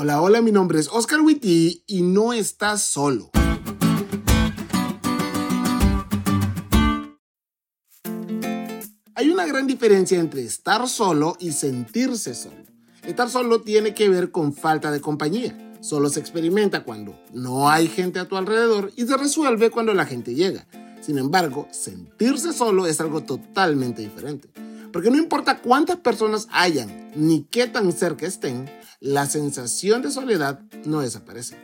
Hola, hola, mi nombre es Oscar Witty y no estás solo. Hay una gran diferencia entre estar solo y sentirse solo. Estar solo tiene que ver con falta de compañía. Solo se experimenta cuando no hay gente a tu alrededor y se resuelve cuando la gente llega. Sin embargo, sentirse solo es algo totalmente diferente. Porque no importa cuántas personas hayan ni qué tan cerca estén, la sensación de soledad no desaparece.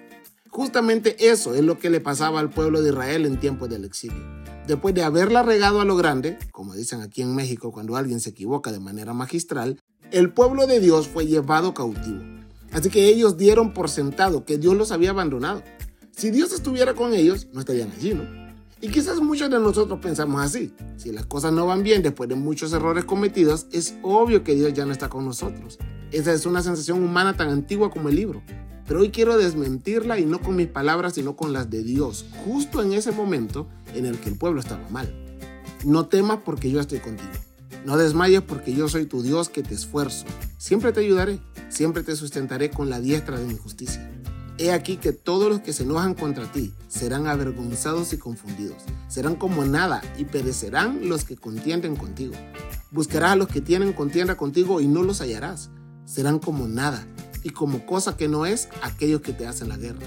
Justamente eso es lo que le pasaba al pueblo de Israel en tiempos del exilio después de haberla regado a lo grande, como dicen aquí en México cuando alguien se equivoca de manera magistral, el pueblo de Dios fue llevado cautivo. Así que ellos dieron por sentado que Dios los había abandonado. Si Dios estuviera con ellos, no estarían allí, ¿no? Y quizás muchos de nosotros pensamos así. Si las cosas no van bien después de muchos errores cometidos, es obvio que Dios ya no está con nosotros. Esa es una sensación humana tan antigua como el libro. Pero hoy quiero desmentirla y no con mis palabras, sino con las de Dios, justo en ese momento en el que el pueblo estaba mal. No temas porque yo estoy contigo. No desmayes porque yo soy tu Dios que te esfuerzo. Siempre te ayudaré, siempre te sustentaré con la diestra de mi justicia. He aquí que todos los que se enojan contra ti serán avergonzados y confundidos. Serán como nada y perecerán los que contienden contigo. Buscarás a los que tienen contienda contigo y no los hallarás. Serán como nada y como cosa que no es aquellos que te hacen la guerra.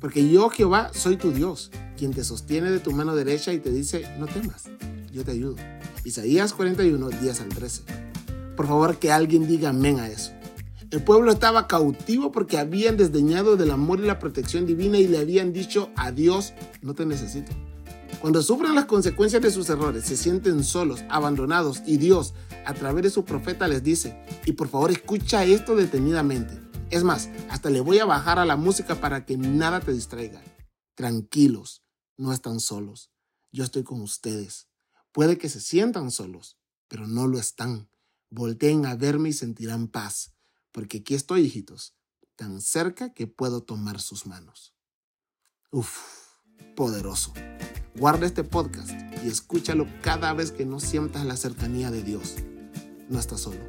Porque yo, Jehová, soy tu Dios, quien te sostiene de tu mano derecha y te dice, no temas, yo te ayudo. Isaías 41, 10 al 13. Por favor, que alguien diga amén a eso. El pueblo estaba cautivo porque habían desdeñado del amor y la protección divina y le habían dicho a Dios, no te necesito. Cuando sufren las consecuencias de sus errores, se sienten solos, abandonados y Dios, a través de su profeta, les dice, y por favor escucha esto detenidamente. Es más, hasta le voy a bajar a la música para que nada te distraiga. Tranquilos, no están solos. Yo estoy con ustedes. Puede que se sientan solos, pero no lo están. Volteen a verme y sentirán paz, porque aquí estoy, hijitos, tan cerca que puedo tomar sus manos. Uf, poderoso. Guarda este podcast y escúchalo cada vez que no sientas la cercanía de Dios. No estás solo.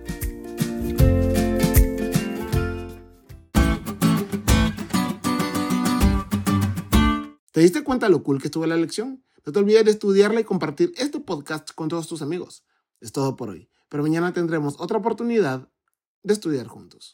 ¿Te diste cuenta lo cool que estuvo la lección? No te olvides de estudiarla y compartir este podcast con todos tus amigos. Es todo por hoy, pero mañana tendremos otra oportunidad de estudiar juntos.